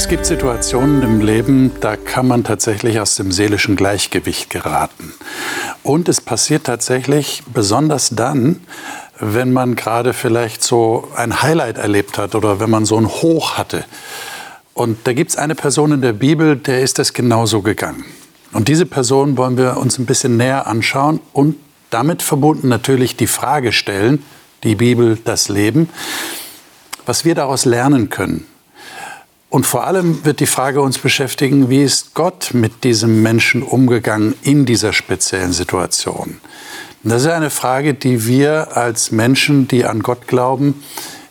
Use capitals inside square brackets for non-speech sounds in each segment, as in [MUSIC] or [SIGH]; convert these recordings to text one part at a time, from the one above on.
Es gibt Situationen im Leben, da kann man tatsächlich aus dem seelischen Gleichgewicht geraten. Und es passiert tatsächlich besonders dann, wenn man gerade vielleicht so ein Highlight erlebt hat oder wenn man so ein Hoch hatte. Und da gibt es eine Person in der Bibel, der ist das genauso gegangen. Und diese Person wollen wir uns ein bisschen näher anschauen und damit verbunden natürlich die Frage stellen, die Bibel, das Leben, was wir daraus lernen können. Und vor allem wird die Frage uns beschäftigen, wie ist Gott mit diesem Menschen umgegangen in dieser speziellen Situation? Und das ist eine Frage, die wir als Menschen, die an Gott glauben,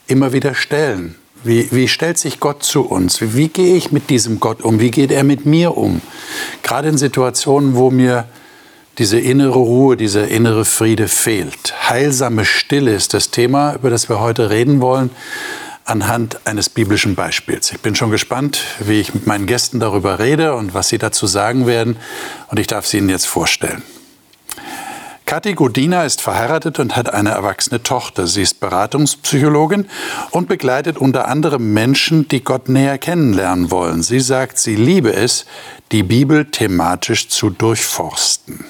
immer wieder stellen. Wie, wie stellt sich Gott zu uns? Wie, wie gehe ich mit diesem Gott um? Wie geht er mit mir um? Gerade in Situationen, wo mir diese innere Ruhe, dieser innere Friede fehlt. Heilsame Stille ist das Thema, über das wir heute reden wollen, anhand eines biblischen Beispiels. Ich bin schon gespannt, wie ich mit meinen Gästen darüber rede und was sie dazu sagen werden. Und ich darf sie Ihnen jetzt vorstellen. Kathi Godina ist verheiratet und hat eine erwachsene Tochter. Sie ist Beratungspsychologin und begleitet unter anderem Menschen, die Gott näher kennenlernen wollen. Sie sagt, sie liebe es, die Bibel thematisch zu durchforsten.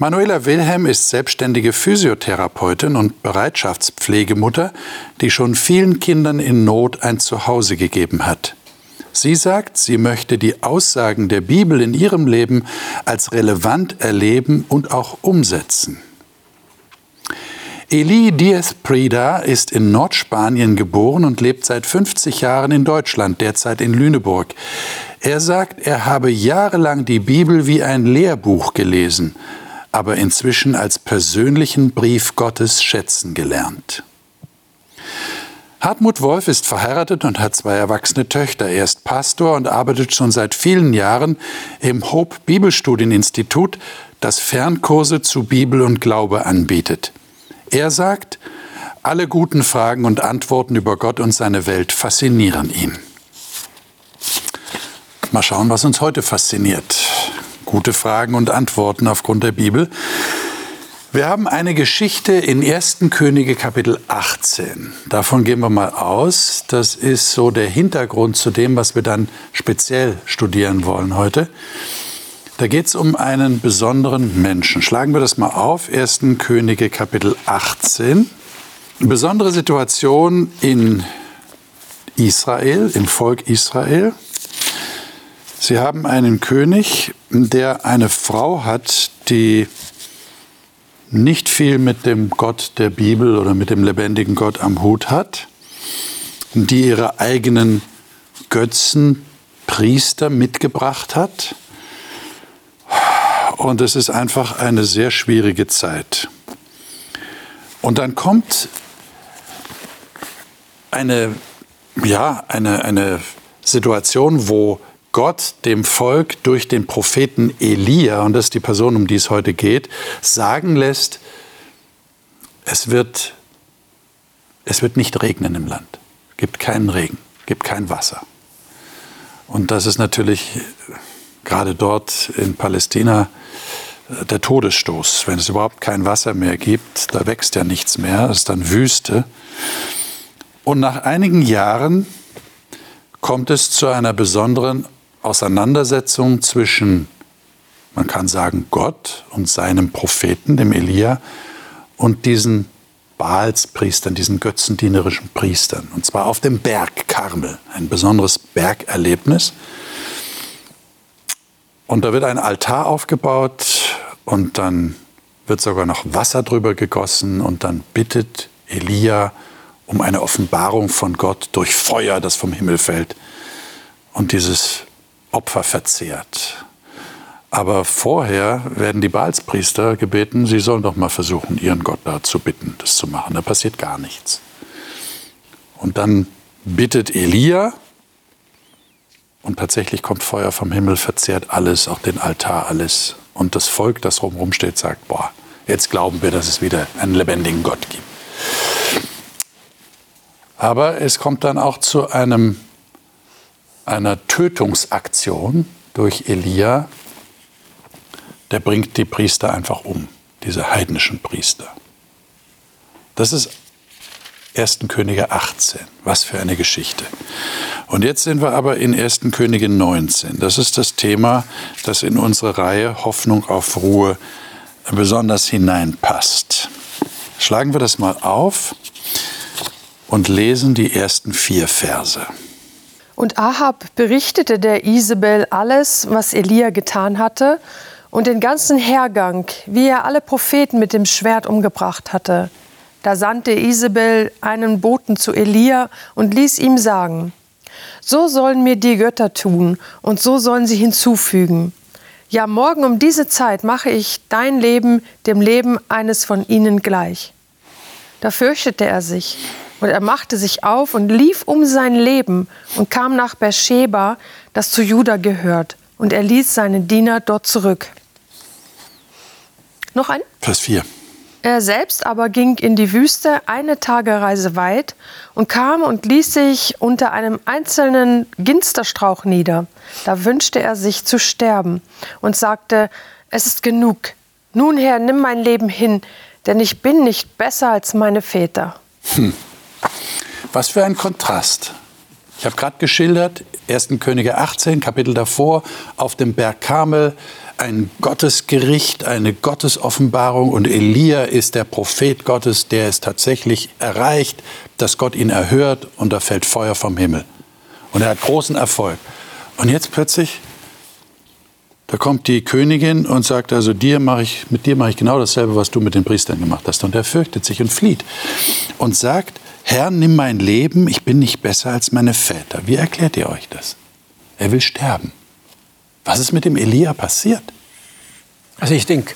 Manuela Wilhelm ist selbstständige Physiotherapeutin und Bereitschaftspflegemutter, die schon vielen Kindern in Not ein Zuhause gegeben hat. Sie sagt, sie möchte die Aussagen der Bibel in ihrem Leben als relevant erleben und auch umsetzen. Eli Diaz Prida ist in Nordspanien geboren und lebt seit 50 Jahren in Deutschland, derzeit in Lüneburg. Er sagt, er habe jahrelang die Bibel wie ein Lehrbuch gelesen, aber inzwischen als persönlichen Brief Gottes schätzen gelernt. Hartmut Wolf ist verheiratet und hat zwei erwachsene Töchter. Er ist Pastor und arbeitet schon seit vielen Jahren im Hope Bibelstudieninstitut, das Fernkurse zu Bibel und Glaube anbietet. Er sagt, alle guten Fragen und Antworten über Gott und seine Welt faszinieren ihn. Mal schauen, was uns heute fasziniert. Gute Fragen und Antworten aufgrund der Bibel. Wir haben eine Geschichte in 1. Könige Kapitel 18. Davon gehen wir mal aus. Das ist so der Hintergrund zu dem, was wir dann speziell studieren wollen heute. Da geht es um einen besonderen Menschen. Schlagen wir das mal auf. 1. Könige Kapitel 18. Eine besondere Situation in Israel, im Volk Israel. Sie haben einen König, der eine Frau hat, die nicht viel mit dem Gott der Bibel oder mit dem lebendigen Gott am Hut hat, die ihre eigenen Götzen, Priester mitgebracht hat. Und es ist einfach eine sehr schwierige Zeit. Und dann kommt eine, ja, eine, eine Situation, wo Gott dem Volk durch den Propheten Elia, und das ist die Person, um die es heute geht, sagen lässt, es wird, es wird nicht regnen im Land. Es gibt keinen Regen, es gibt kein Wasser. Und das ist natürlich gerade dort in Palästina äh, der Todesstoß. Wenn es überhaupt kein Wasser mehr gibt, da wächst ja nichts mehr, es ist dann Wüste. Und nach einigen Jahren kommt es zu einer besonderen Auseinandersetzung zwischen, man kann sagen, Gott und seinem Propheten, dem Elia, und diesen Baalspriestern, diesen götzendienerischen Priestern. Und zwar auf dem Berg Karmel, ein besonderes Bergerlebnis. Und da wird ein Altar aufgebaut und dann wird sogar noch Wasser drüber gegossen und dann bittet Elia um eine Offenbarung von Gott durch Feuer, das vom Himmel fällt. Und dieses Opfer verzehrt. Aber vorher werden die Baalspriester gebeten, sie sollen doch mal versuchen, ihren Gott da zu bitten, das zu machen. Da passiert gar nichts. Und dann bittet Elia und tatsächlich kommt Feuer vom Himmel, verzehrt alles, auch den Altar, alles. Und das Volk, das rumrum steht, sagt, boah, jetzt glauben wir, dass es wieder einen lebendigen Gott gibt. Aber es kommt dann auch zu einem einer Tötungsaktion durch Elia, der bringt die Priester einfach um, diese heidnischen Priester. Das ist 1. Könige 18. Was für eine Geschichte. Und jetzt sind wir aber in 1. Könige 19. Das ist das Thema, das in unsere Reihe Hoffnung auf Ruhe besonders hineinpasst. Schlagen wir das mal auf und lesen die ersten vier Verse. Und Ahab berichtete der Isabel alles, was Elia getan hatte und den ganzen Hergang, wie er alle Propheten mit dem Schwert umgebracht hatte. Da sandte Isabel einen Boten zu Elia und ließ ihm sagen, so sollen mir die Götter tun und so sollen sie hinzufügen. Ja, morgen um diese Zeit mache ich dein Leben dem Leben eines von ihnen gleich. Da fürchtete er sich und er machte sich auf und lief um sein Leben und kam nach Beersheba, das zu Juda gehört, und er ließ seine Diener dort zurück. Noch ein? Vers 4. Er selbst aber ging in die Wüste eine Tagereise weit und kam und ließ sich unter einem einzelnen Ginsterstrauch nieder. Da wünschte er sich zu sterben und sagte, es ist genug. Nun Herr, nimm mein Leben hin, denn ich bin nicht besser als meine Väter. Hm. Was für ein Kontrast. Ich habe gerade geschildert, 1. Könige 18, Kapitel davor, auf dem Berg Karmel, ein Gottesgericht, eine Gottesoffenbarung und Elia ist der Prophet Gottes, der es tatsächlich erreicht, dass Gott ihn erhört und da fällt Feuer vom Himmel. Und er hat großen Erfolg. Und jetzt plötzlich, da kommt die Königin und sagt, also dir mache ich, mit dir mache ich genau dasselbe, was du mit den Priestern gemacht hast. Und er fürchtet sich und flieht und sagt, Herr, nimm mein Leben, ich bin nicht besser als meine Väter. Wie erklärt ihr euch das? Er will sterben. Was ist mit dem Elia passiert? Also ich denke,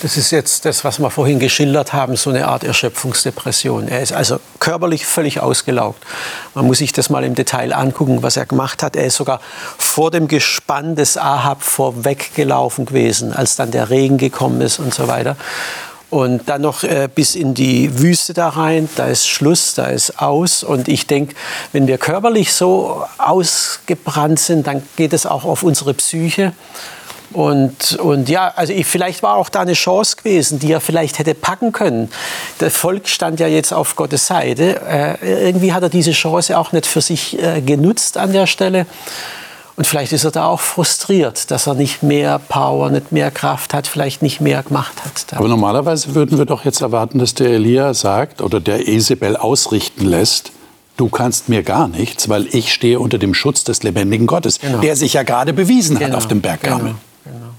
das ist jetzt das, was wir vorhin geschildert haben, so eine Art Erschöpfungsdepression. Er ist also körperlich völlig ausgelaugt. Man muss sich das mal im Detail angucken, was er gemacht hat. Er ist sogar vor dem Gespann des Ahab vorweggelaufen gewesen, als dann der Regen gekommen ist und so weiter. Und dann noch äh, bis in die Wüste da rein, da ist Schluss, da ist aus. Und ich denke, wenn wir körperlich so ausgebrannt sind, dann geht es auch auf unsere Psyche. Und, und ja, also ich, vielleicht war auch da eine Chance gewesen, die er vielleicht hätte packen können. Das Volk stand ja jetzt auf Gottes Seite. Äh, irgendwie hat er diese Chance auch nicht für sich äh, genutzt an der Stelle. Und vielleicht ist er da auch frustriert, dass er nicht mehr Power, nicht mehr Kraft hat, vielleicht nicht mehr gemacht hat. Aber normalerweise würden wir doch jetzt erwarten, dass der Elia sagt oder der Isabel ausrichten lässt, du kannst mir gar nichts, weil ich stehe unter dem Schutz des lebendigen Gottes, genau. der sich ja gerade bewiesen genau. hat auf dem Berg Genau. Genau.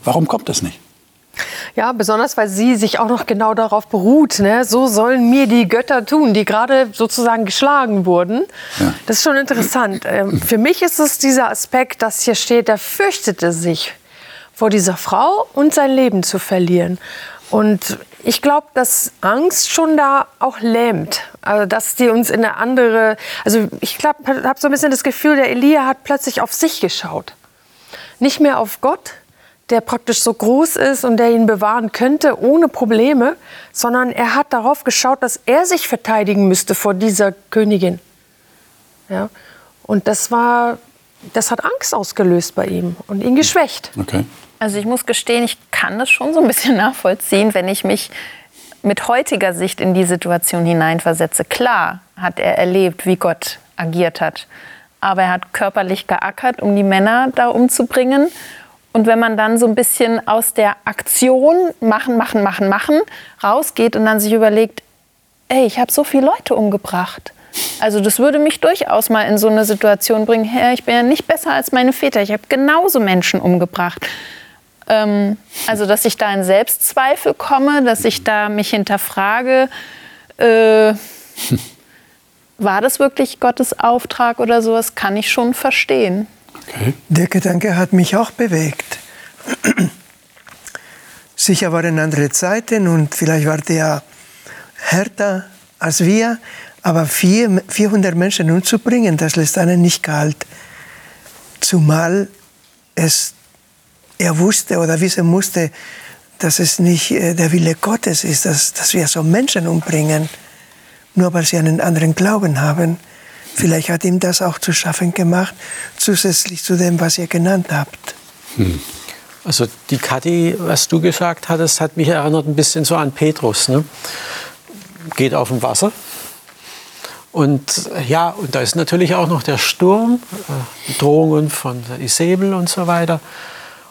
Warum kommt das nicht? Ja, besonders weil sie sich auch noch genau darauf beruht. Ne? So sollen mir die Götter tun, die gerade sozusagen geschlagen wurden. Ja. Das ist schon interessant. Ähm, für mich ist es dieser Aspekt, dass hier steht, er fürchtete sich vor dieser Frau und sein Leben zu verlieren. Und ich glaube, dass Angst schon da auch lähmt. Also, dass die uns in eine andere. Also, ich habe so ein bisschen das Gefühl, der Elia hat plötzlich auf sich geschaut. Nicht mehr auf Gott, der praktisch so groß ist und der ihn bewahren könnte ohne Probleme, sondern er hat darauf geschaut, dass er sich verteidigen müsste vor dieser Königin. Ja? Und das war, das hat Angst ausgelöst bei ihm und ihn geschwächt. Okay. Also ich muss gestehen, ich kann das schon so ein bisschen nachvollziehen, wenn ich mich mit heutiger Sicht in die Situation hineinversetze. Klar hat er erlebt, wie Gott agiert hat, aber er hat körperlich geackert, um die Männer da umzubringen und wenn man dann so ein bisschen aus der Aktion machen, machen, machen, machen rausgeht und dann sich überlegt, ey, ich habe so viele Leute umgebracht. Also das würde mich durchaus mal in so eine Situation bringen, Herr, ich bin ja nicht besser als meine Väter, ich habe genauso Menschen umgebracht. Ähm, also dass ich da in Selbstzweifel komme, dass ich da mich hinterfrage, äh, [LAUGHS] war das wirklich Gottes Auftrag oder sowas, kann ich schon verstehen. Der Gedanke hat mich auch bewegt. Sicher waren andere Zeiten und vielleicht war der härter als wir, aber 400 Menschen umzubringen, das lässt einen nicht kalt. Zumal es, er wusste oder wissen musste, dass es nicht äh, der Wille Gottes ist, dass, dass wir so Menschen umbringen, nur weil sie einen anderen Glauben haben. Vielleicht hat ihm das auch zu schaffen gemacht, zusätzlich zu dem, was ihr genannt habt. Hm. Also die Kathi, was du gesagt hattest, hat mich erinnert ein bisschen so an Petrus. Ne? Geht auf dem Wasser Und ja, und da ist natürlich auch noch der Sturm, äh, Drohungen von Isabel und so weiter.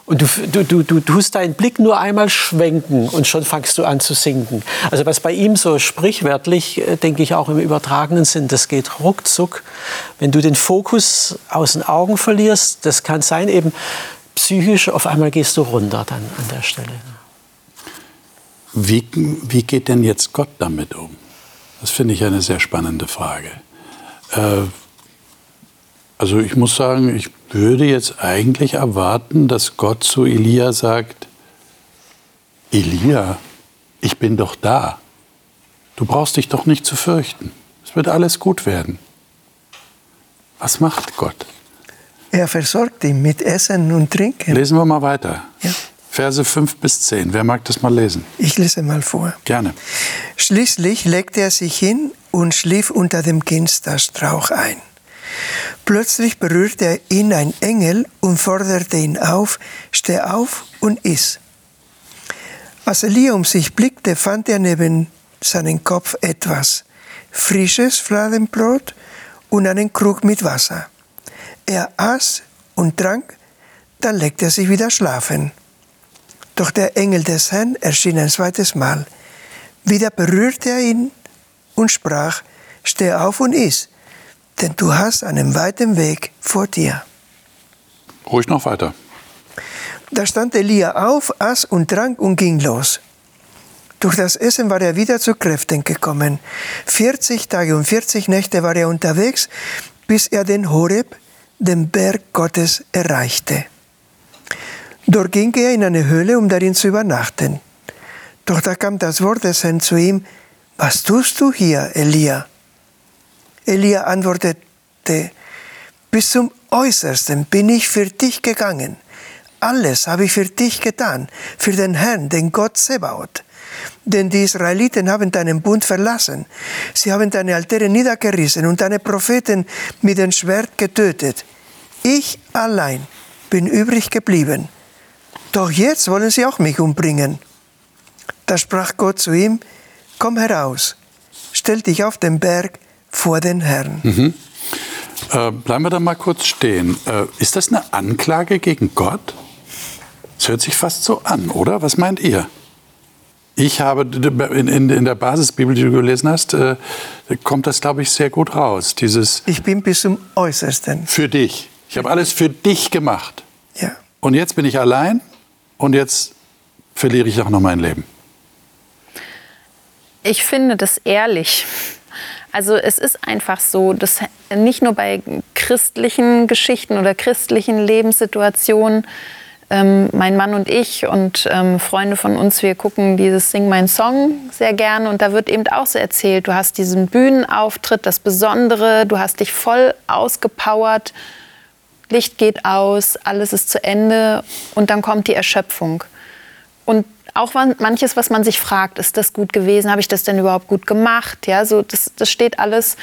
Und du, du, du, tust deinen Blick nur einmal schwenken und schon fangst du an zu sinken. Also was bei ihm so sprichwörtlich, äh, denke ich auch im übertragenen Sinn, das geht ruckzuck. Wenn du den Fokus aus den Augen verlierst, das kann sein eben psychisch, auf einmal gehst du runter dann an der Stelle. Wie, wie geht denn jetzt Gott damit um? Das finde ich eine sehr spannende Frage. Äh, also ich muss sagen, ich würde jetzt eigentlich erwarten, dass Gott zu Elia sagt, Elia, ich bin doch da. Du brauchst dich doch nicht zu fürchten. Es wird alles gut werden. Was macht Gott? Er versorgt ihn mit Essen und Trinken. Lesen wir mal weiter. Ja. Verse 5 bis 10. Wer mag das mal lesen? Ich lese mal vor. Gerne. Schließlich legte er sich hin und schlief unter dem Ginsterstrauch ein. Plötzlich berührte ihn ein Engel und forderte ihn auf, steh auf und iss. Als Elia um sich blickte, fand er neben seinem Kopf etwas, frisches Fladenbrot und einen Krug mit Wasser. Er aß und trank, dann legte er sich wieder schlafen. Doch der Engel des Herrn erschien ein zweites Mal. Wieder berührte er ihn und sprach, steh auf und iss denn du hast einen weiten Weg vor dir. Ruhig noch weiter. Da stand Elia auf, aß und trank und ging los. Durch das Essen war er wieder zu Kräften gekommen. 40 Tage und 40 Nächte war er unterwegs, bis er den Horeb, den Berg Gottes, erreichte. Dort ging er in eine Höhle, um darin zu übernachten. Doch da kam das Wort des Herrn zu ihm, was tust du hier, Elia? Elia antwortete, bis zum Äußersten bin ich für dich gegangen. Alles habe ich für dich getan, für den Herrn, den Gott Sebaot. Denn die Israeliten haben deinen Bund verlassen. Sie haben deine Altäre niedergerissen und deine Propheten mit dem Schwert getötet. Ich allein bin übrig geblieben. Doch jetzt wollen sie auch mich umbringen. Da sprach Gott zu ihm, komm heraus, stell dich auf den Berg, vor den Herrn. Mhm. Äh, bleiben wir da mal kurz stehen. Äh, ist das eine Anklage gegen Gott? Es hört sich fast so an, oder? Was meint ihr? Ich habe in, in, in der Basisbibel, die du gelesen hast, äh, kommt das, glaube ich, sehr gut raus. Dieses ich bin bis zum Äußersten. Für dich. Ich habe alles für dich gemacht. Ja. Und jetzt bin ich allein und jetzt verliere ich auch noch mein Leben. Ich finde das ehrlich. Also es ist einfach so, dass nicht nur bei christlichen Geschichten oder christlichen Lebenssituationen, ähm, mein Mann und ich und ähm, Freunde von uns, wir gucken dieses Sing Mein Song sehr gerne und da wird eben auch so erzählt, du hast diesen Bühnenauftritt, das Besondere, du hast dich voll ausgepowert, Licht geht aus, alles ist zu Ende und dann kommt die Erschöpfung. Und auch manches, was man sich fragt, ist das gut gewesen? Habe ich das denn überhaupt gut gemacht? Ja, so das, das steht alles.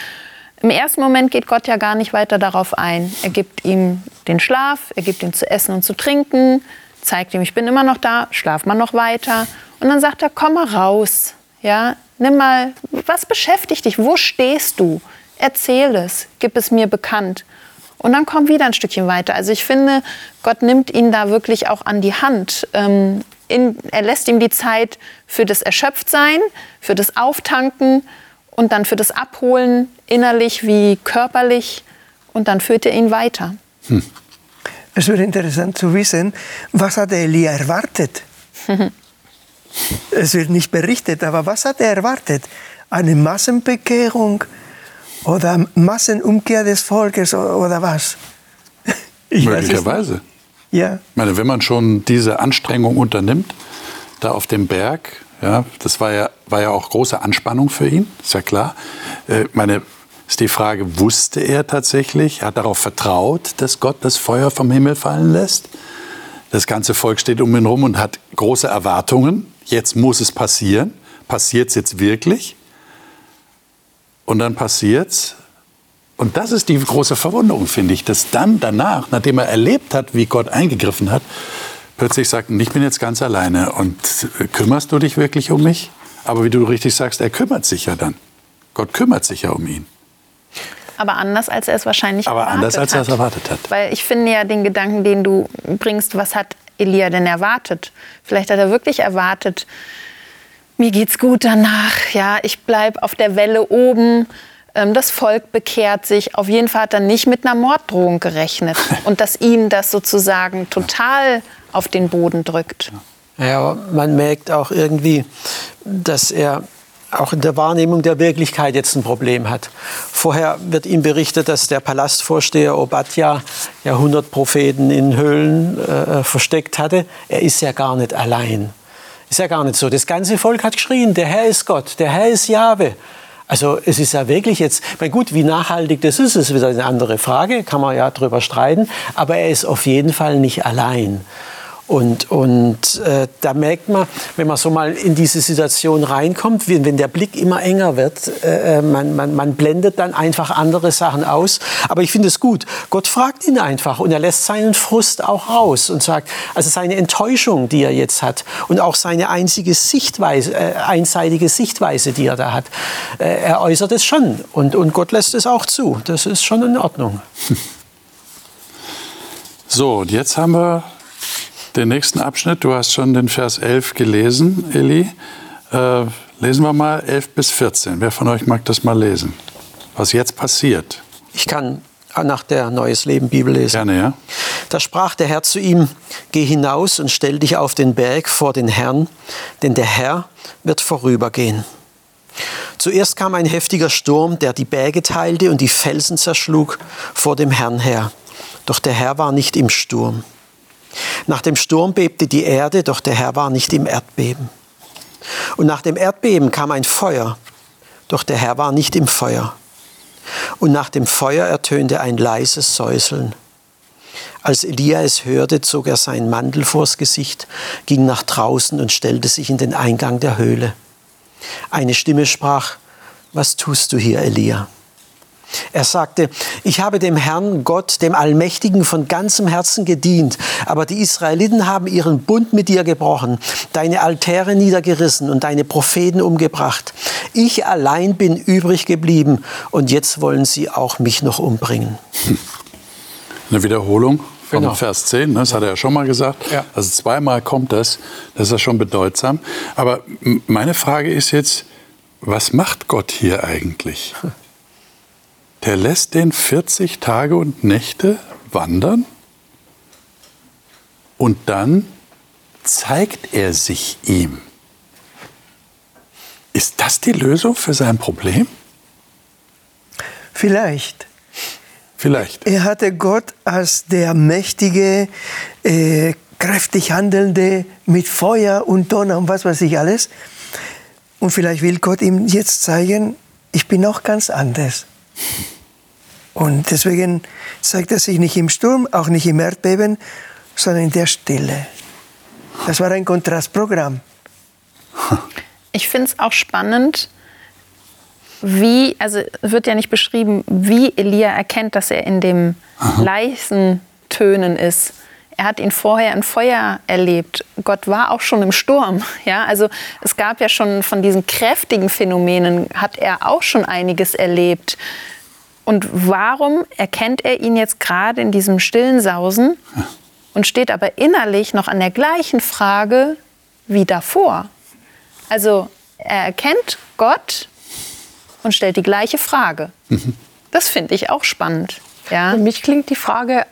Im ersten Moment geht Gott ja gar nicht weiter darauf ein. Er gibt ihm den Schlaf, er gibt ihm zu essen und zu trinken, zeigt ihm, ich bin immer noch da, schlaf mal noch weiter. Und dann sagt er, komm mal raus. Ja, nimm mal, was beschäftigt dich? Wo stehst du? Erzähl es, gib es mir bekannt. Und dann komm wieder ein Stückchen weiter. Also ich finde, Gott nimmt ihn da wirklich auch an die Hand ähm, in, er lässt ihm die Zeit für das Erschöpftsein, für das Auftanken und dann für das Abholen, innerlich wie körperlich. Und dann führt er ihn weiter. Hm. Es wäre interessant zu wissen, was hat Elia erwartet? [LAUGHS] es wird nicht berichtet, aber was hat er erwartet? Eine Massenbekehrung oder Massenumkehr des Volkes oder was? [LAUGHS] Ich Möglicherweise. Ja. Ich meine, wenn man schon diese Anstrengung unternimmt, da auf dem Berg, ja, das war ja, war ja auch große Anspannung für ihn, ist ja klar. Äh, meine, ist die Frage, wusste er tatsächlich, hat darauf vertraut, dass Gott das Feuer vom Himmel fallen lässt? Das ganze Volk steht um ihn herum und hat große Erwartungen. Jetzt muss es passieren. Passiert es jetzt wirklich? Und dann passiert es. Und das ist die große Verwunderung, finde ich, dass dann danach, nachdem er erlebt hat, wie Gott eingegriffen hat, plötzlich sagt, ich bin jetzt ganz alleine und äh, kümmerst du dich wirklich um mich? Aber wie du richtig sagst, er kümmert sich ja dann. Gott kümmert sich ja um ihn. Aber anders, als er es wahrscheinlich Aber erwartet anders, als er es hat. erwartet hat. Weil ich finde ja den Gedanken, den du bringst, was hat Elia denn erwartet? Vielleicht hat er wirklich erwartet, mir geht's gut danach, ja, ich bleib auf der Welle oben, das Volk bekehrt sich. Auf jeden Fall hat er nicht mit einer Morddrohung gerechnet [LAUGHS] und dass ihn das sozusagen total auf den Boden drückt. Ja, aber man merkt auch irgendwie, dass er auch in der Wahrnehmung der Wirklichkeit jetzt ein Problem hat. Vorher wird ihm berichtet, dass der Palastvorsteher Obadja ja 100 Propheten in Höhlen äh, versteckt hatte. Er ist ja gar nicht allein. Ist ja gar nicht so. Das ganze Volk hat geschrien, der Herr ist Gott, der Herr ist Jahwe. Also es ist ja wirklich jetzt, mein gut, wie nachhaltig das ist, ist wieder eine andere Frage, kann man ja drüber streiten, aber er ist auf jeden Fall nicht allein. Und, und äh, da merkt man, wenn man so mal in diese Situation reinkommt, wenn, wenn der Blick immer enger wird, äh, man, man, man blendet dann einfach andere Sachen aus. Aber ich finde es gut. Gott fragt ihn einfach und er lässt seinen Frust auch raus und sagt, also seine Enttäuschung, die er jetzt hat und auch seine einzige Sichtweise, äh, einseitige Sichtweise, die er da hat, äh, er äußert es schon. Und, und Gott lässt es auch zu. Das ist schon in Ordnung. [LAUGHS] So, und jetzt haben wir den nächsten Abschnitt. Du hast schon den Vers 11 gelesen, Eli. Äh, lesen wir mal 11 bis 14. Wer von euch mag das mal lesen? Was jetzt passiert? Ich kann nach der Neues Leben Bibel lesen. Gerne, ja. Da sprach der Herr zu ihm, geh hinaus und stell dich auf den Berg vor den Herrn, denn der Herr wird vorübergehen. Zuerst kam ein heftiger Sturm, der die Berge teilte und die Felsen zerschlug vor dem Herrn her. Doch der Herr war nicht im Sturm. Nach dem Sturm bebte die Erde, doch der Herr war nicht im Erdbeben. Und nach dem Erdbeben kam ein Feuer, doch der Herr war nicht im Feuer. Und nach dem Feuer ertönte ein leises Säuseln. Als Elia es hörte, zog er seinen Mantel vors Gesicht, ging nach draußen und stellte sich in den Eingang der Höhle. Eine Stimme sprach, was tust du hier, Elia? Er sagte, ich habe dem Herrn Gott, dem Allmächtigen, von ganzem Herzen gedient, aber die Israeliten haben ihren Bund mit dir gebrochen, deine Altäre niedergerissen und deine Propheten umgebracht. Ich allein bin übrig geblieben und jetzt wollen sie auch mich noch umbringen. Eine Wiederholung von Genau. Vers 10, ne? das hat er ja schon mal gesagt. Ja. Also zweimal kommt das, das ist ja schon bedeutsam. Aber meine Frage ist jetzt, was macht Gott hier eigentlich? [LAUGHS] Der lässt den 40 Tage und Nächte wandern und dann zeigt er sich ihm. Ist das die Lösung für sein Problem? Vielleicht. Vielleicht. Er hatte Gott als der mächtige, äh, kräftig handelnde mit Feuer und Donner und was weiß ich alles. Und vielleicht will Gott ihm jetzt zeigen, ich bin auch ganz anders. Und deswegen zeigt er sich nicht im Sturm, auch nicht im Erdbeben, sondern in der Stille. Das war ein Kontrastprogramm. Ich finde es auch spannend, wie, also es wird ja nicht beschrieben, wie Elia erkennt, dass er in dem leisen Tönen ist. Er hat ihn vorher im Feuer erlebt. Gott war auch schon im Sturm. [LAUGHS] Ja, also es gab ja schon von diesen kräftigen Phänomenen hat er auch schon einiges erlebt. Und warum erkennt er ihn jetzt gerade in diesem stillen Sausen und steht aber innerlich noch an der gleichen Frage wie davor? Also er erkennt Gott und stellt die gleiche Frage. Das finde ich auch spannend. Ja? Für mich klingt die Frage,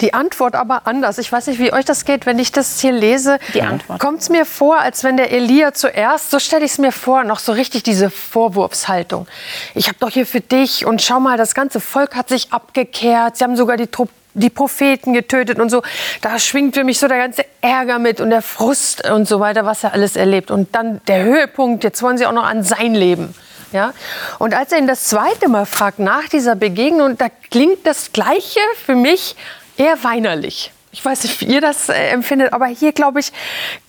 die Antwort aber anders. Ich weiß nicht, wie euch das geht, wenn ich das hier lese. Die Antwort. Kommt es mir vor, als wenn der Elia zuerst, so stelle ich es mir vor, noch so richtig diese Vorwurfshaltung. Ich habe doch hier für dich und schau mal, das ganze Volk hat sich abgekehrt. Sie haben sogar die Truppe die Propheten getötet und so. Da schwingt für mich so der ganze Ärger mit und der Frust und so weiter, was er alles erlebt. Und dann der Höhepunkt, jetzt wollen sie auch noch an sein Leben. Ja? Und als er ihn das zweite Mal fragt, nach dieser Begegnung, da klingt das Gleiche für mich eher weinerlich. Ich weiß nicht, wie ihr das äh, empfindet, aber hier glaube ich,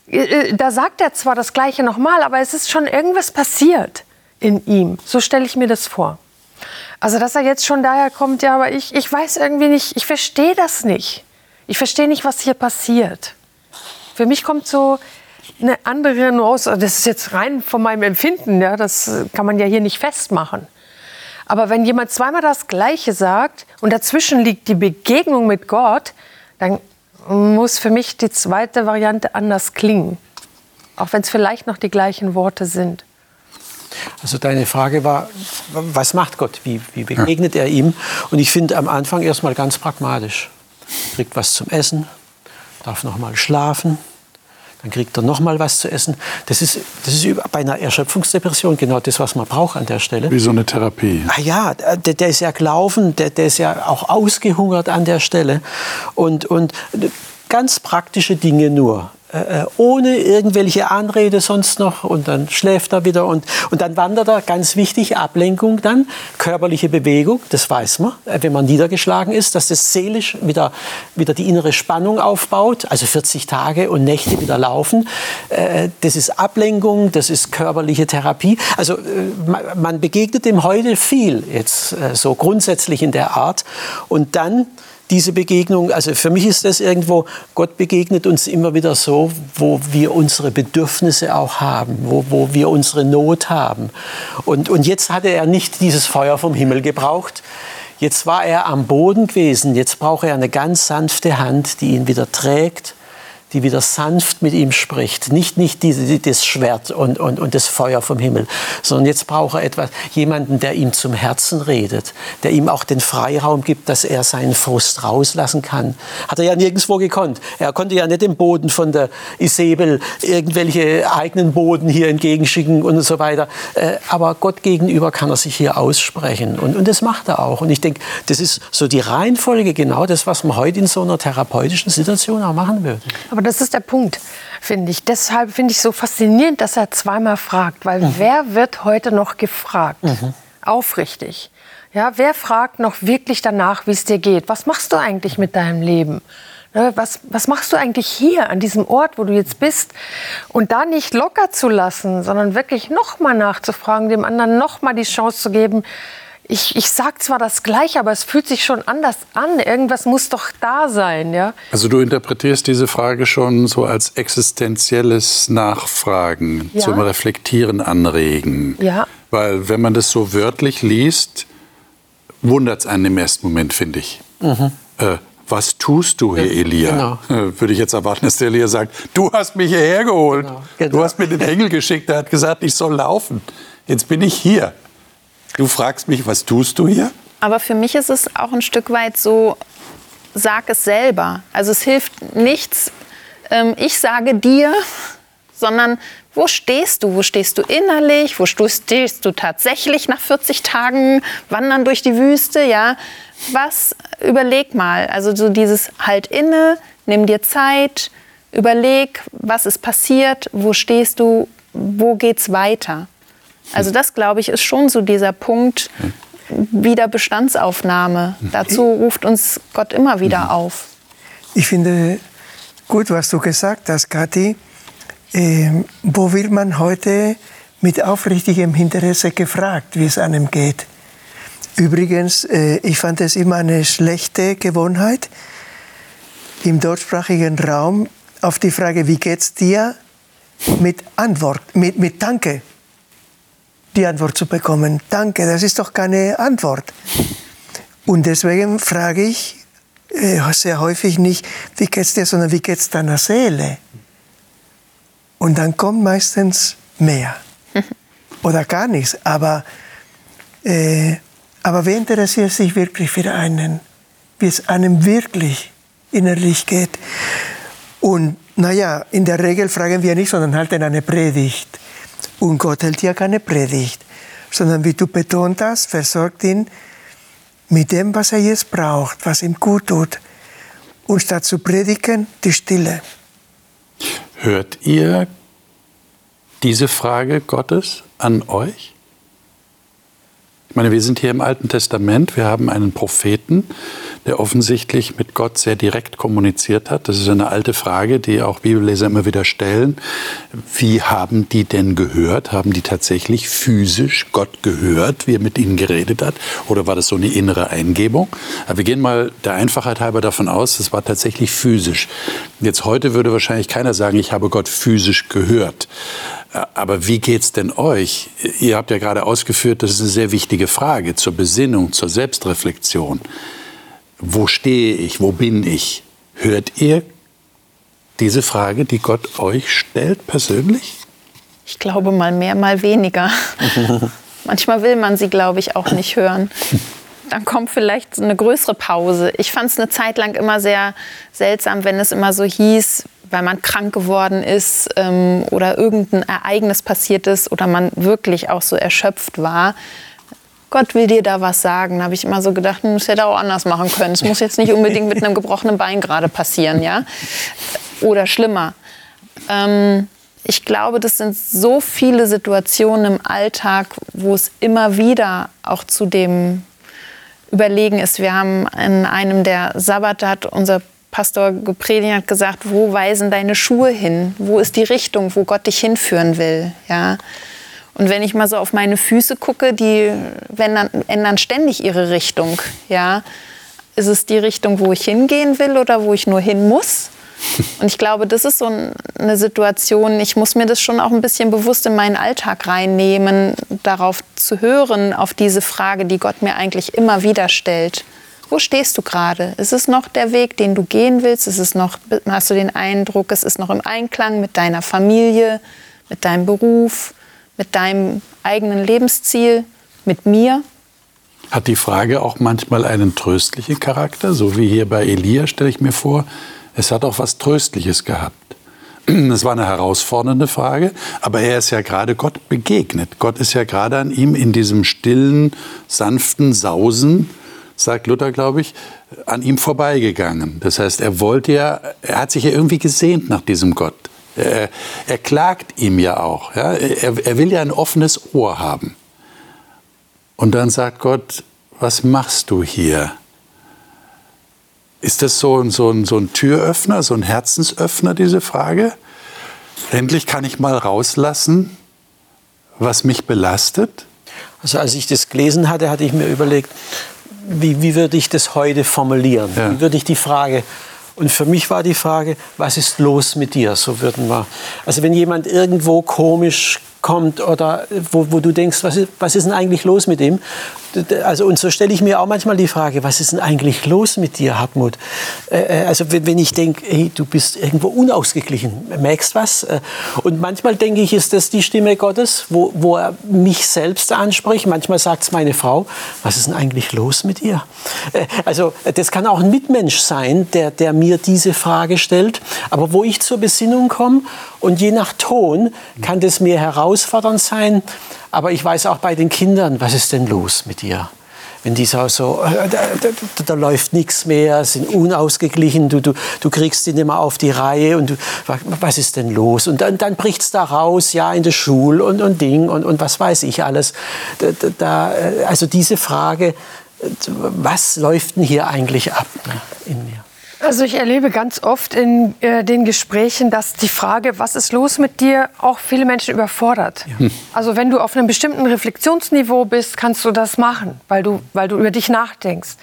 äh, äh, da sagt er zwar das Gleiche nochmal, aber es ist schon irgendwas passiert in ihm. So stelle ich mir das vor. Also, dass er jetzt schon daher kommt, ja, aber ich, ich weiß irgendwie nicht, ich verstehe das nicht. Ich verstehe nicht, was hier passiert. Für mich kommt so eine andere Nuance, das ist jetzt rein von meinem Empfinden, ja, das äh, kann man ja hier nicht festmachen. Aber wenn jemand zweimal das Gleiche sagt und dazwischen liegt die Begegnung mit Gott, dann muss für mich die zweite Variante anders klingen. Auch wenn es vielleicht noch die gleichen Worte sind. Also deine Frage war, was macht Gott? Wie, wie begegnet er ihm? Und ich finde am Anfang erstmal ganz pragmatisch. Kriegt was zum Essen, darf noch mal schlafen, dann kriegt er noch mal was zu essen. Das ist, das ist bei einer Erschöpfungsdepression genau das, was man braucht an der Stelle. Wie so eine Therapie. Ah ja, der, der ist ja gelaufen, der, der ist ja auch ausgehungert an der Stelle. Und, und ganz praktische Dinge nur. Äh, äh, ohne irgendwelche Anrede sonst noch und dann schläft er wieder und, und dann wandert er, ganz wichtig, Ablenkung dann, körperliche Bewegung, das weiß man, äh, wenn man niedergeschlagen ist, dass das seelisch wieder, wieder die innere Spannung aufbaut, also 40 Tage und Nächte wieder laufen. Das ist Ablenkung, das ist körperliche Therapie. Also man begegnet dem heute viel jetzt so grundsätzlich in der Art und dann diese Begegnung, also für mich ist das irgendwo, Gott begegnet uns immer wieder so, wo wir unsere Bedürfnisse auch haben, wo, wo wir unsere Not haben. Und, und jetzt hatte er nicht dieses Feuer vom Himmel gebraucht. Jetzt war er am Boden gewesen. Jetzt braucht er eine ganz sanfte Hand, die ihn wieder trägt die wieder sanft mit ihm spricht. Nicht, nicht die, das Schwert und, und, und das Feuer vom Himmel, sondern jetzt braucht er etwas, jemanden, der ihm zum Herzen redet, der ihm auch den Freiraum gibt, dass er seinen Frust rauslassen kann. Hat er ja nirgendwo gekonnt. Er konnte ja nicht dem Boden von der Isabel irgendwelche eigenen Boden hier entgegenschicken und so weiter. Äh, aber Gott gegenüber kann er sich hier aussprechen. Und, und das macht er auch. Und ich denke, das ist so die Reihenfolge, genau das, was man heute in so einer therapeutischen Situation auch machen würde. Aber das ist der Punkt, finde ich. Deshalb finde ich so faszinierend, dass er zweimal fragt, weil mhm. wer wird heute noch gefragt? Mhm. Aufrichtig. Ja, wer fragt noch wirklich danach, wie es dir geht? Was machst du eigentlich mit deinem Leben? Ne, was, was machst du eigentlich hier an diesem Ort, wo du jetzt bist? Und da nicht locker zu lassen, sondern wirklich nochmal nachzufragen, dem anderen nochmal die Chance zu geben, ich, ich sage zwar das Gleiche, aber es fühlt sich schon anders an. Irgendwas muss doch da sein, ja? Also du interpretierst diese Frage schon so als existenzielles Nachfragen, ja. zum Reflektieren anregen. Ja. Weil wenn man das so wörtlich liest, wundert es einen im ersten Moment, finde ich. Mhm. Äh, was tust du hier, Elia? Genau. Äh, würde ich jetzt erwarten, dass der Elia sagt, du hast mich hierher geholt. Genau. Genau. Du hast mir den Engel geschickt, der hat gesagt, ich soll laufen. Jetzt bin ich hier. Du fragst mich, was tust du hier? Aber für mich ist es auch ein Stück weit so, sag es selber. Also es hilft nichts, ähm, ich sage dir, sondern wo stehst du? Wo stehst du innerlich? Wo stehst du tatsächlich nach 40 Tagen Wandern durch die Wüste? Ja, was? Überleg mal. Also so dieses halt inne, nimm dir Zeit, überleg, was ist passiert, wo stehst du, wo geht's weiter? Also das, glaube ich, ist schon so dieser Punkt wieder Bestandsaufnahme. Dazu ruft uns Gott immer wieder mhm. auf. Ich finde gut, was du gesagt hast, Kathi. Ähm, wo wird man heute mit aufrichtigem Interesse gefragt, wie es einem geht? Übrigens, äh, ich fand es immer eine schlechte Gewohnheit, im deutschsprachigen Raum auf die Frage, wie geht's dir, mit Antwort, mit, mit Danke die Antwort zu bekommen. Danke, das ist doch keine Antwort. Und deswegen frage ich äh, sehr häufig nicht, wie geht's dir, sondern wie geht's deiner Seele? Und dann kommt meistens mehr. [LAUGHS] Oder gar nichts. Aber, äh, aber wer interessiert sich wirklich für einen? Wie es einem wirklich innerlich geht? Und naja, in der Regel fragen wir nicht, sondern halten eine Predigt. Und Gott hält ja keine Predigt, sondern wie du betont hast, versorgt ihn mit dem, was er jetzt braucht, was ihm gut tut. Und statt zu predigen, die Stille. Hört ihr diese Frage Gottes an euch? Ich meine, wir sind hier im Alten Testament, wir haben einen Propheten, der offensichtlich mit Gott sehr direkt kommuniziert hat. Das ist eine alte Frage, die auch Bibelleser immer wieder stellen. Wie haben die denn gehört? Haben die tatsächlich physisch Gott gehört, wie er mit ihnen geredet hat? Oder war das so eine innere Eingebung? Aber wir gehen mal der Einfachheit halber davon aus, es war tatsächlich physisch. Jetzt heute würde wahrscheinlich keiner sagen, ich habe Gott physisch gehört. Aber wie geht's denn euch? Ihr habt ja gerade ausgeführt, das ist eine sehr wichtige Frage zur Besinnung, zur Selbstreflexion. Wo stehe ich? Wo bin ich? Hört ihr diese Frage, die Gott euch stellt, persönlich? Ich glaube mal mehr, mal weniger. [LAUGHS] Manchmal will man sie, glaube ich, auch nicht hören. Dann kommt vielleicht eine größere Pause. Ich fand es eine Zeit lang immer sehr seltsam, wenn es immer so hieß, weil man krank geworden ist ähm, oder irgendein Ereignis passiert ist oder man wirklich auch so erschöpft war. Gott will dir da was sagen. Da habe ich immer so gedacht, hm, das hätte auch anders machen können. Es muss jetzt nicht unbedingt mit einem gebrochenen Bein gerade passieren, ja? Oder schlimmer. Ähm, ich glaube, das sind so viele Situationen im Alltag, wo es immer wieder auch zu dem Überlegen ist. Wir haben in einem der Sabbat hat unser Pastor gepredigt hat gesagt, wo weisen deine Schuhe hin? Wo ist die Richtung, wo Gott dich hinführen will? Ja. Und wenn ich mal so auf meine Füße gucke, die ändern, ändern ständig ihre Richtung. Ja. Ist es die Richtung, wo ich hingehen will oder wo ich nur hin muss? [LAUGHS] Und ich glaube, das ist so eine Situation, ich muss mir das schon auch ein bisschen bewusst in meinen Alltag reinnehmen, darauf zu hören, auf diese Frage, die Gott mir eigentlich immer wieder stellt. Wo stehst du gerade? Ist es noch der Weg, den du gehen willst? Ist es noch, hast du den Eindruck, es ist noch im Einklang mit deiner Familie, mit deinem Beruf, mit deinem eigenen Lebensziel, mit mir? Hat die Frage auch manchmal einen tröstlichen Charakter, so wie hier bei Elia, stelle ich mir vor. Es hat auch was Tröstliches gehabt. Es war eine herausfordernde Frage, aber er ist ja gerade Gott begegnet. Gott ist ja gerade an ihm in diesem stillen, sanften Sausen sagt Luther, glaube ich, an ihm vorbeigegangen. Das heißt, er wollte ja, er hat sich ja irgendwie gesehnt nach diesem Gott. Er, er klagt ihm ja auch. Ja? Er, er will ja ein offenes Ohr haben. Und dann sagt Gott, was machst du hier? Ist das so, so, ein, so ein Türöffner, so ein Herzensöffner, diese Frage? Endlich kann ich mal rauslassen, was mich belastet? Also als ich das gelesen hatte, hatte ich mir überlegt, wie, wie würde ich das heute formulieren? Ja. Wie würde ich die Frage und für mich war die Frage, was ist los mit dir? So würden wir. Also wenn jemand irgendwo komisch kommt oder wo, wo du denkst, was ist, was ist denn eigentlich los mit ihm? Also, und so stelle ich mir auch manchmal die Frage, was ist denn eigentlich los mit dir, Hartmut? Äh, äh, also wenn, ich denke, hey, du bist irgendwo unausgeglichen, merkst was? Äh, und manchmal denke ich, ist das die Stimme Gottes, wo, wo er mich selbst anspricht. Manchmal sagt es meine Frau, was ist denn eigentlich los mit ihr? Also das kann auch ein Mitmensch sein, der, der mir diese Frage stellt, aber wo ich zur Besinnung komme und je nach Ton kann das mir herausfordernd sein, aber ich weiß auch bei den Kindern, was ist denn los mit ihr? Wenn die so, so äh, da, da, da, läuft nichts mehr, sind unausgeglichen, du, du, du kriegst sie nicht mehr auf die Reihe und du, was ist denn los? Und dann, dann bricht es da raus, ja, in der Schule und, und Ding und, und was weiß ich alles. Da, da, äh, also diese Frage, äh, was läuft denn hier eigentlich ab ne, in mir? Also ich erlebe ganz oft in äh, den Gesprächen, dass die Frage, was ist los mit dir, auch viele Menschen überfordert. Ja. Also wenn du auf einem bestimmten Reflexionsniveau bist, kannst du das machen, weil du, weil du über dich nachdenkst.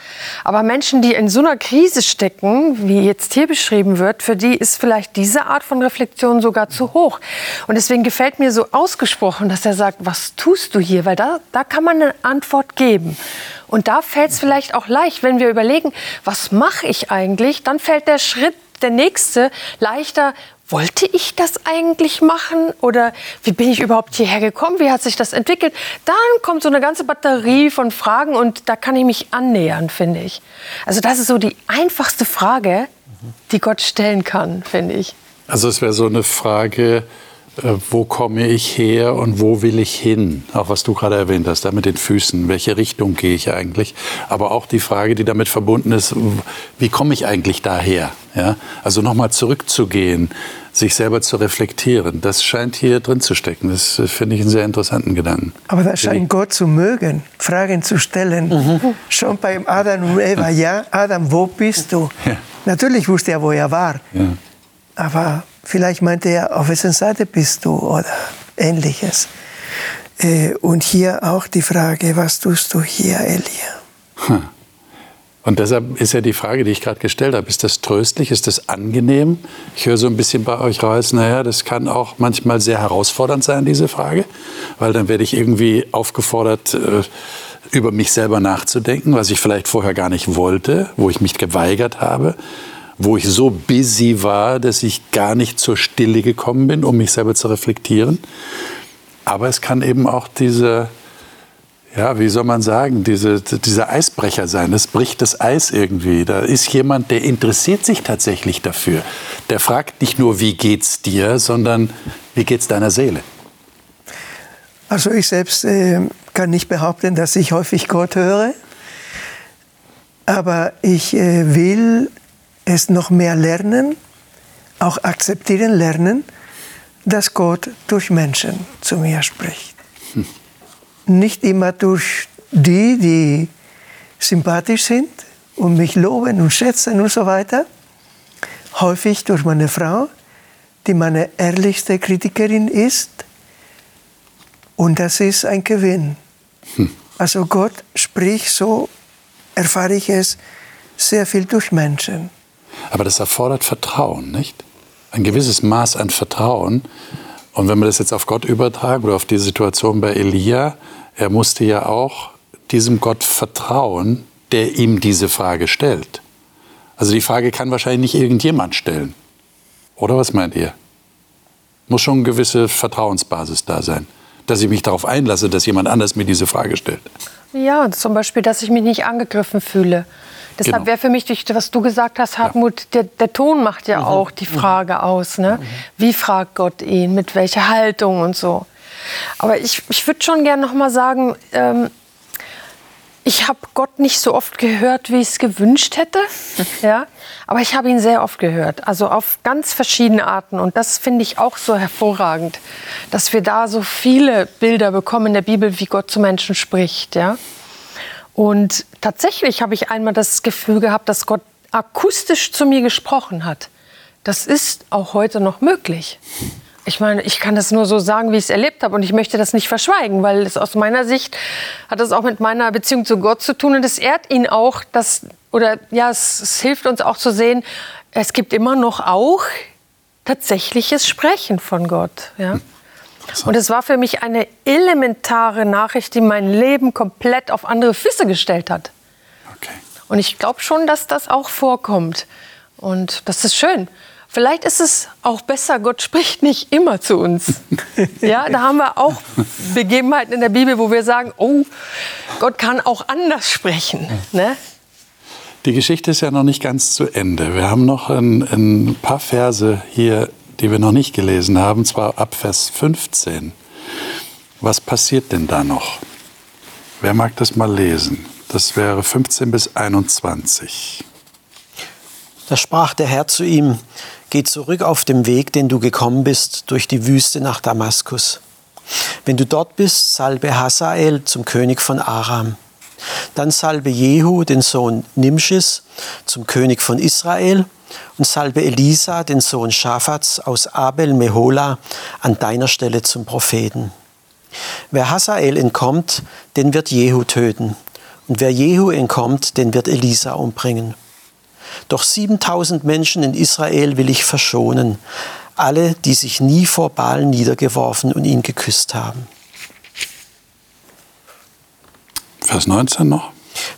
Aber Menschen, die in so einer Krise stecken, wie jetzt hier beschrieben wird, für die ist vielleicht diese Art von Reflexion sogar zu hoch. Und deswegen gefällt mir so ausgesprochen, dass er sagt, was tust du hier? Weil da, da kann man eine Antwort geben. Und da fällt es vielleicht auch leicht, wenn wir überlegen, was mache ich eigentlich, dann fällt der Schritt, der nächste, leichter. Wollte ich das eigentlich machen? Oder wie bin ich überhaupt hierher gekommen? Wie hat sich das entwickelt? Dann kommt so eine ganze Batterie von Fragen und da kann ich mich annähern, finde ich. Also das ist so die einfachste Frage, die Gott stellen kann, finde ich. Also es wäre so eine Frage, wo komme ich her und wo will ich hin? Auch was du gerade erwähnt hast, da mit den Füßen, welche Richtung gehe ich eigentlich? Aber auch die Frage, die damit verbunden ist, wie komme ich eigentlich daher? Ja? Also nochmal zurückzugehen, sich selber zu reflektieren, das scheint hier drin zu stecken. Das finde ich einen sehr interessanten Gedanken. Aber das scheint Gott zu mögen, Fragen zu stellen. Mhm. Schon beim Adam und Eva, ja, Adam, wo bist du? Ja. Natürlich wusste er, wo er war. Ja. Aber Vielleicht meinte er, auf wessen Seite bist du oder ähnliches. Äh, und hier auch die Frage, was tust du hier, Elia? Hm. Und deshalb ist ja die Frage, die ich gerade gestellt habe, ist das tröstlich, ist das angenehm? Ich höre so ein bisschen bei euch raus, naja, das kann auch manchmal sehr herausfordernd sein, diese Frage, weil dann werde ich irgendwie aufgefordert, äh, über mich selber nachzudenken, was ich vielleicht vorher gar nicht wollte, wo ich mich geweigert habe wo ich so busy war, dass ich gar nicht zur Stille gekommen bin, um mich selber zu reflektieren. Aber es kann eben auch diese, ja, wie soll man sagen, diese, dieser Eisbrecher sein. Das bricht das Eis irgendwie. Da ist jemand, der interessiert sich tatsächlich dafür. Der fragt nicht nur, wie geht's dir, sondern wie geht's deiner Seele? Also ich selbst äh, kann nicht behaupten, dass ich häufig Gott höre. Aber ich äh, will es noch mehr lernen, auch akzeptieren lernen, dass Gott durch Menschen zu mir spricht. Hm. Nicht immer durch die, die sympathisch sind und mich loben und schätzen und so weiter. Häufig durch meine Frau, die meine ehrlichste Kritikerin ist. Und das ist ein Gewinn. Hm. Also Gott spricht, so erfahre ich es, sehr viel durch Menschen. Aber das erfordert Vertrauen, nicht? Ein gewisses Maß an Vertrauen. Und wenn wir das jetzt auf Gott übertragen oder auf die Situation bei Elia, er musste ja auch diesem Gott vertrauen, der ihm diese Frage stellt. Also die Frage kann wahrscheinlich nicht irgendjemand stellen. Oder was meint ihr? Muss schon eine gewisse Vertrauensbasis da sein, dass ich mich darauf einlasse, dass jemand anders mir diese Frage stellt. Ja, zum Beispiel, dass ich mich nicht angegriffen fühle. Deshalb genau. wäre für mich, was du gesagt hast, Hartmut, ja. der, der, Ton macht ja mhm. auch die mhm. Frage mhm. aus. Ne? Mhm. Wie fragt Gott ihn, mit welcher Haltung und so. Aber ich, ich würde schon gerne noch mal sagen, ähm, ich habe Gott nicht so oft gehört, wie ich es gewünscht hätte. [LAUGHS] ja, aber ich habe ihn sehr oft gehört. Also auf ganz verschiedene Arten. Und das finde ich auch so hervorragend, dass wir da so viele Bilder bekommen in der Bibel, wie Gott zu Menschen spricht. Ja. Und tatsächlich habe ich einmal das Gefühl gehabt, dass Gott akustisch zu mir gesprochen hat. Das ist auch heute noch möglich. Ich meine, ich kann das nur so sagen, wie ich es erlebt habe und ich möchte das nicht verschweigen, weil es aus meiner Sicht hat das auch mit meiner Beziehung zu Gott zu tun und es ehrt ihn auch, dass oder ja, es, es hilft uns auch zu sehen, es gibt immer noch auch tatsächliches Sprechen von Gott, ja. Und es war für mich eine elementare Nachricht, die mein Leben komplett auf andere Füße gestellt hat. Okay. Und ich glaube schon, dass das auch vorkommt. Und das ist schön. Vielleicht ist es auch besser, Gott spricht nicht immer zu uns. [LAUGHS] Ja, da haben wir auch Begebenheiten in der Bibel, wo wir sagen, oh, Gott kann auch anders sprechen. Ne? Die Geschichte ist ja noch nicht ganz zu Ende. Wir haben noch ein, ein paar Verse hier die wir noch nicht gelesen haben, zwar ab Vers 15. Was passiert denn da noch? Wer mag das mal lesen? Das wäre 15 bis 21. Da sprach der Herr zu ihm, Geh zurück auf dem Weg, den du gekommen bist, durch die Wüste nach Damaskus. Wenn du dort bist, salbe Hazael zum König von Aram. Dann salbe Jehu, den Sohn Nimschis, zum König von Israel und salbe Elisa, den Sohn Schafats aus Abel Mehola, an deiner Stelle zum Propheten. Wer Hazael entkommt, den wird Jehu töten. Und wer Jehu entkommt, den wird Elisa umbringen. Doch 7000 Menschen in Israel will ich verschonen, alle, die sich nie vor Baal niedergeworfen und ihn geküsst haben. Vers 19 noch.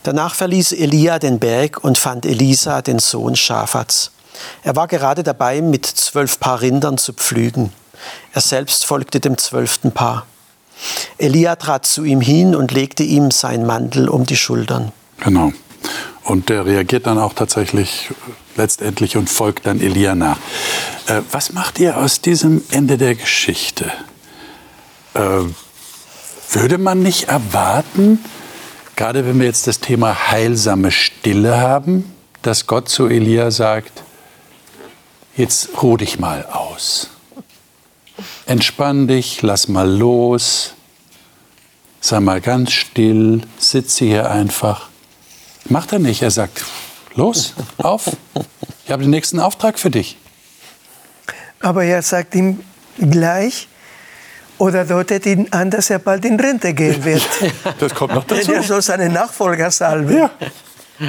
Danach verließ Elia den Berg und fand Elisa, den Sohn Schafats. Er war gerade dabei, mit zwölf Paar Rindern zu pflügen. Er selbst folgte dem zwölften Paar. Elia trat zu ihm hin und legte ihm seinen Mantel um die Schultern. Genau. Und der reagiert dann auch tatsächlich letztendlich und folgt dann Elia nach. Äh, was macht ihr aus diesem Ende der Geschichte? Äh, würde man nicht erwarten, gerade wenn wir jetzt das Thema heilsame Stille haben, dass Gott zu Elia sagt, jetzt ruh dich mal aus. Entspann dich, lass mal los, sei mal ganz still, sitze hier einfach. Macht er nicht, er sagt, los, auf, ich habe den nächsten Auftrag für dich. Aber er sagt ihm gleich, oder deutet ihn an, dass er bald in Rente gehen wird. [LAUGHS] Das kommt noch dazu. Er soll seine Nachfolger salben. Ja.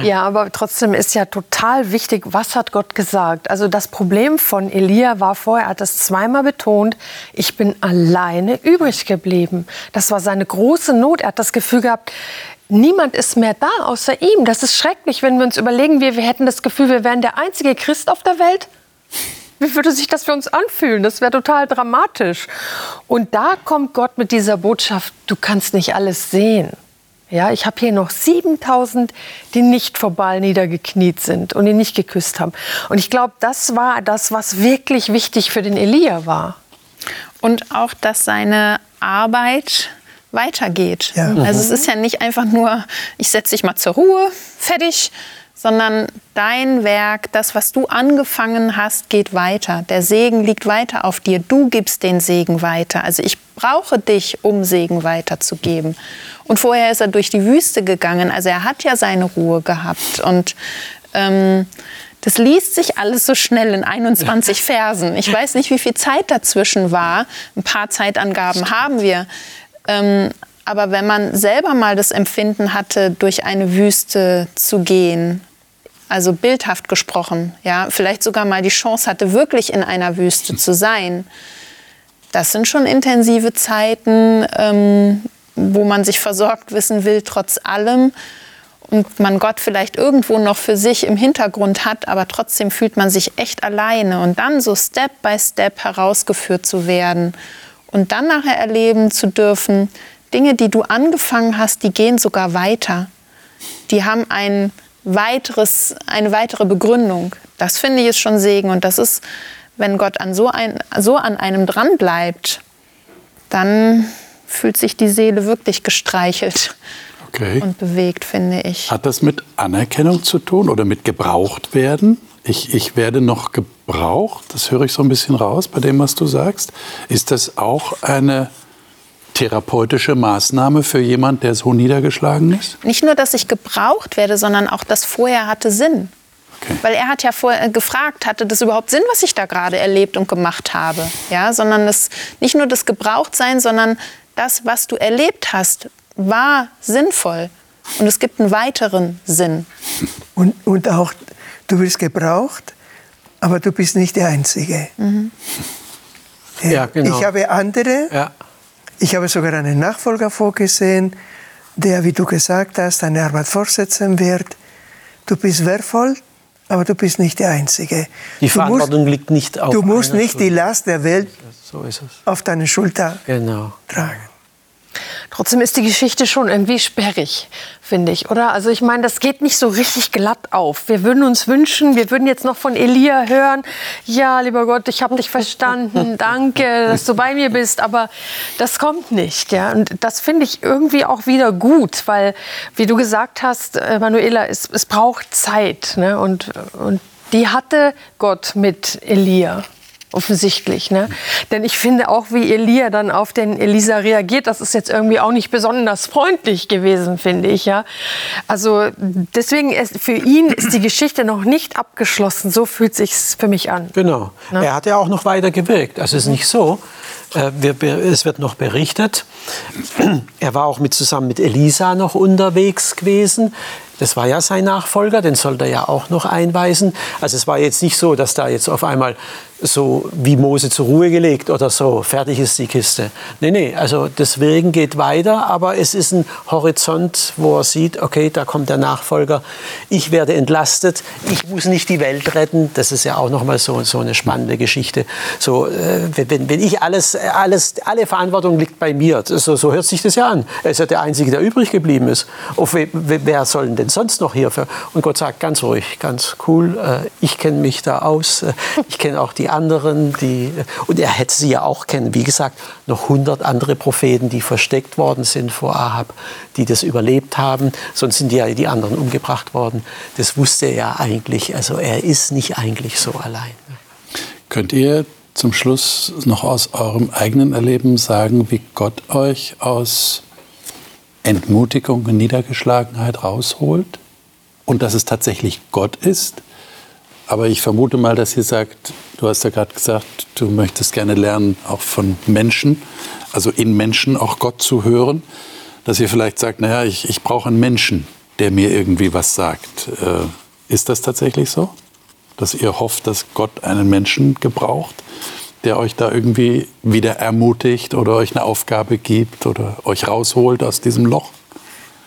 Ja, aber trotzdem ist ja total wichtig, was hat Gott gesagt? Also das Problem von Elia war vorher, er hat das zweimal betont, ich bin alleine übrig geblieben. Das war seine große Not. Er hat das Gefühl gehabt, niemand ist mehr da außer ihm. Das ist schrecklich, wenn wir uns überlegen, wir, wir hätten das Gefühl, wir wären der einzige Christ auf der Welt. Wie würde sich das für uns anfühlen? Das wäre total dramatisch. Und da kommt Gott mit dieser Botschaft, du kannst nicht alles sehen. Ja, ich habe hier noch 7000, die nicht vor Baal niedergekniet sind und ihn nicht geküsst haben. Und ich glaube, das war das, was wirklich wichtig für den Elia war. Und auch, dass seine Arbeit weitergeht. Ja. Also es ist ja nicht einfach nur, ich setze dich mal zur Ruhe, fertig, sondern dein Werk, das, was du angefangen hast, geht weiter. Der Segen liegt weiter auf dir. Du gibst den Segen weiter. Also ich brauche dich, um Segen weiterzugeben. Und vorher ist er durch die Wüste gegangen. Also er hat ja seine Ruhe gehabt. Und ähm, das liest sich alles so schnell in 21 [LAUGHS] Versen. Ich weiß nicht, wie viel Zeit dazwischen war. Ein paar Zeitangaben haben wir. Ähm, aber wenn man selber mal das Empfinden hatte, durch eine Wüste zu gehen, also bildhaft gesprochen, ja, vielleicht sogar mal die Chance hatte, wirklich in einer Wüste zu sein, das sind schon intensive Zeiten, ähm, wo man sich versorgt wissen will, trotz allem. Und man Gott vielleicht irgendwo noch für sich im Hintergrund hat, aber trotzdem fühlt man sich echt alleine. Und dann so Step by Step herausgeführt zu werden und dann nachher erleben zu dürfen, Dinge, die du angefangen hast, die gehen sogar weiter. Die haben ein weiteres, eine weitere Begründung. Das finde ich ist schon Segen. Und das ist, wenn Gott an so, ein, so an einem dran bleibt, dann fühlt sich die Seele wirklich gestreichelt Okay. und bewegt, finde ich. Hat das mit Anerkennung zu tun oder mit gebraucht werden? Ich, ich werde noch gebraucht, das höre ich so ein bisschen raus bei dem, was du sagst. Ist das auch eine therapeutische Maßnahme für jemand, der so niedergeschlagen ist? Nicht nur, dass ich gebraucht werde, sondern auch das vorher hatte Sinn. Okay. Weil er hat ja vorher gefragt, hatte das überhaupt Sinn, was ich da gerade erlebt und gemacht habe? Ja, sondern das, nicht nur das Gebrauchtsein, sondern das, was du erlebt hast, war sinnvoll. Und es gibt einen weiteren Sinn. Und, und auch, du wirst gebraucht, aber du bist nicht der Einzige. Äh, Ja, genau. Ich habe andere, Ja. Ich habe sogar einen Nachfolger vorgesehen, der, wie du gesagt hast, deine Arbeit fortsetzen wird. Du bist wertvoll, aber du bist nicht der Einzige. Die Verantwortung musst, liegt nicht auf Du musst nicht die Schulter. Last der Welt So auf deine Schulter Genau. tragen. Trotzdem ist die Geschichte schon irgendwie sperrig, finde ich, oder? Also ich meine, das geht nicht so richtig glatt auf. Wir würden uns wünschen, wir würden jetzt noch von Elia hören, ja, lieber Gott, ich habe dich verstanden, [LAUGHS] danke, dass du bei mir bist, aber das kommt nicht, ja? Und das finde ich irgendwie auch wieder gut, weil, wie du gesagt hast, Manuela, es, es braucht Zeit, ne? Und, und die hatte Gott mit Elia offensichtlich. Ne? Denn ich finde auch, wie Elia dann auf den Elisa reagiert, das ist jetzt irgendwie auch nicht besonders freundlich gewesen, finde ich. Ja? Also deswegen ist für ihn ist die Geschichte noch nicht abgeschlossen. So fühlt sich's für mich an. Genau. Er hat ja auch noch weiter gewirkt. Also es ist nicht so. Äh, es wird noch berichtet. Er war auch mit, zusammen mit Elisa noch unterwegs gewesen. Das war ja sein Nachfolger, den sollte er ja auch noch einweisen. Also es war jetzt nicht so, dass da jetzt auf einmal so wie Mose zur Ruhe gelegt oder so, fertig ist die Kiste. Nee, nee, also das Wirken geht weiter, aber es ist ein Horizont, wo er sieht, okay, da kommt der Nachfolger, ich werde entlastet, ich muss nicht die Welt retten. Das ist ja auch nochmal so, so eine spannende Geschichte. So, äh, wenn, wenn ich alles, alles, alle Verantwortung liegt bei mir, so, so hört sich das ja an. Er ist ja der Einzige, der übrig geblieben ist. Auf we, we- wer soll denn denn sonst noch hier für? Und Gott sagt ganz ruhig, ganz cool, äh, ich kenne mich da aus, äh, ich kenne auch die anderen, die, äh, und er hätte sie ja auch kennen. Wie gesagt, noch hundert andere Propheten, die versteckt worden sind vor Ahab, die das überlebt haben, sonst sind ja die anderen umgebracht worden. Das wusste er ja eigentlich, also er ist nicht eigentlich so allein. Könnt ihr zum Schluss noch aus eurem eigenen Erleben sagen, wie Gott euch aus Entmutigung und Niedergeschlagenheit rausholt und dass es tatsächlich Gott ist. Aber ich vermute mal, dass ihr sagt, du hast ja gerade gesagt, du möchtest gerne lernen, auch von Menschen, also in Menschen auch Gott zu hören, dass ihr vielleicht sagt, naja, ich, ich brauche einen Menschen, der mir irgendwie was sagt. Äh, ist das tatsächlich so? Dass ihr hofft, dass Gott einen Menschen gebraucht? Der euch da irgendwie wieder ermutigt oder euch eine Aufgabe gibt oder euch rausholt aus diesem Loch?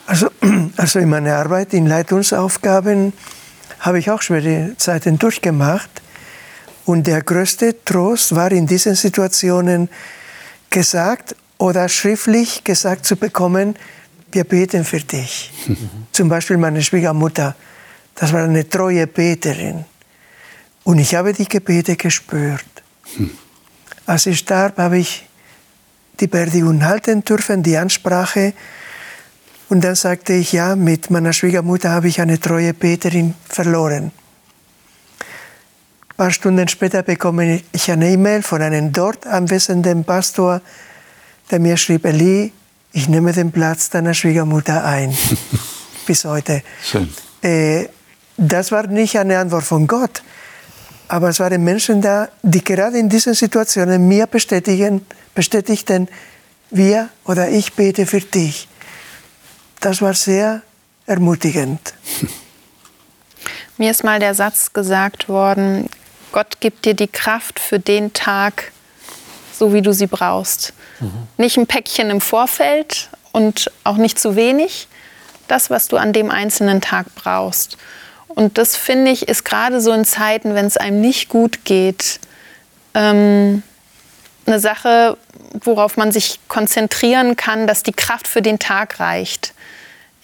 Also, [CLEARS THROAT] also in meiner Arbeit in Leitungsaufgaben habe ich auch schwere Zeiten durchgemacht. Und der größte Trost war in diesen Situationen gesagt oder schriftlich gesagt zu bekommen, wir beten für dich. Mhm. [LAUGHS] Zum Beispiel meine Schwiegermutter, das war eine treue Beterin. Und ich habe die Gebete gespürt. Mhm. [LAUGHS] Als ich starb, habe ich die Beerdigung halten dürfen, die Ansprache. Und dann sagte ich, ja, mit meiner Schwiegermutter habe ich eine treue Beterin verloren. Ein paar Stunden später bekomme ich eine E-Mail von einem dort anwesenden Pastor, der mir schrieb, Eli, ich nehme den Platz deiner Schwiegermutter ein. [LAUGHS] Bis heute. Schön. Äh, das war nicht eine Antwort von Gott, aber es waren Menschen da, die gerade in diesen Situationen mir bestätigen, bestätigten, wir oder ich bete für dich. Das war sehr ermutigend. [LAUGHS] Mir ist mal der Satz gesagt worden, Gott gibt dir die Kraft für den Tag, so wie du sie brauchst. Mhm. Nicht ein Päckchen im Vorfeld und auch nicht zu wenig, das, was du an dem einzelnen Tag brauchst. Und das finde ich ist gerade so in Zeiten, wenn es einem nicht gut geht, ähm, eine Sache, worauf man sich konzentrieren kann, dass die Kraft für den Tag reicht.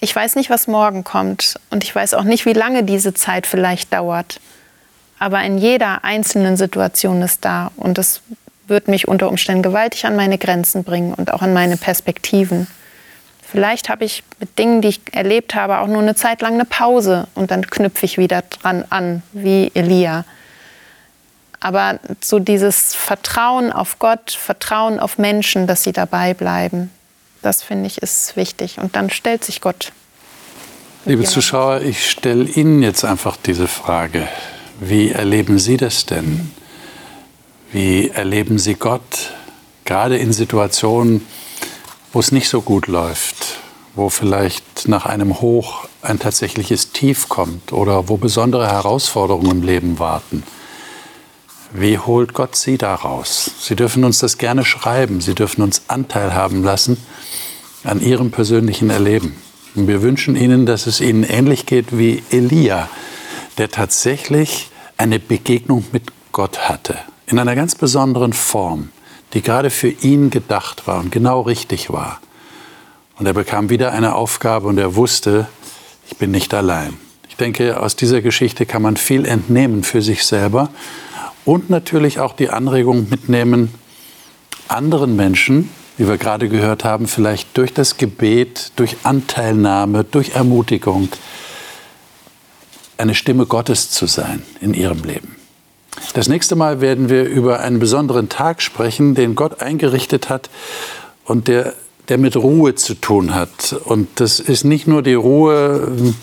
Ich weiß nicht, was morgen kommt und ich weiß auch nicht, wie lange diese Zeit vielleicht dauert. Aber in jeder einzelnen Situation ist da und das wird mich unter Umständen gewaltig an meine Grenzen bringen und auch an meine Perspektiven. Vielleicht habe ich mit Dingen, die ich erlebt habe, auch nur eine Zeit lang eine Pause und dann knüpfe ich wieder dran an, wie Elia. Aber so dieses Vertrauen auf Gott, Vertrauen auf Menschen, dass sie dabei bleiben, das finde ich ist wichtig. Und dann stellt sich Gott. Liebe Zuschauer, ich stelle Ihnen jetzt einfach diese Frage. Wie erleben Sie das denn? Wie erleben Sie Gott? Gerade in Situationen, wo es nicht so gut läuft, wo vielleicht nach einem Hoch ein tatsächliches Tief kommt oder wo besondere Herausforderungen im Leben warten. Wie holt Gott Sie daraus? Sie dürfen uns das gerne schreiben, Sie dürfen uns Anteil haben lassen an Ihrem persönlichen Erleben. Und wir wünschen Ihnen, dass es Ihnen ähnlich geht wie Elia, der tatsächlich eine Begegnung mit Gott hatte, in einer ganz besonderen Form die gerade für ihn gedacht war und genau richtig war. Und er bekam wieder eine Aufgabe und er wusste, ich bin nicht allein. Ich denke, aus dieser Geschichte kann man viel entnehmen für sich selber und natürlich auch die Anregung mitnehmen, anderen Menschen, wie wir gerade gehört haben, vielleicht durch das Gebet, durch Anteilnahme, durch Ermutigung, eine Stimme Gottes zu sein in ihrem Leben. Das nächste Mal werden wir über einen besonderen Tag sprechen, den Gott eingerichtet hat und der, der mit Ruhe zu tun hat. Und das ist nicht nur die Ruhe ähm,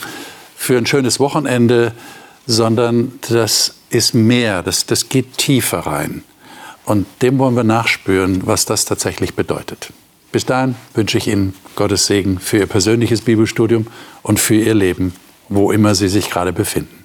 für ein schönes Wochenende, sondern das ist mehr, das, das geht tiefer rein. Und dem wollen wir nachspüren, was das tatsächlich bedeutet. Bis dahin wünsche ich Ihnen Gottes Segen für Ihr persönliches Bibelstudium und für Ihr Leben, wo immer Sie sich gerade befinden.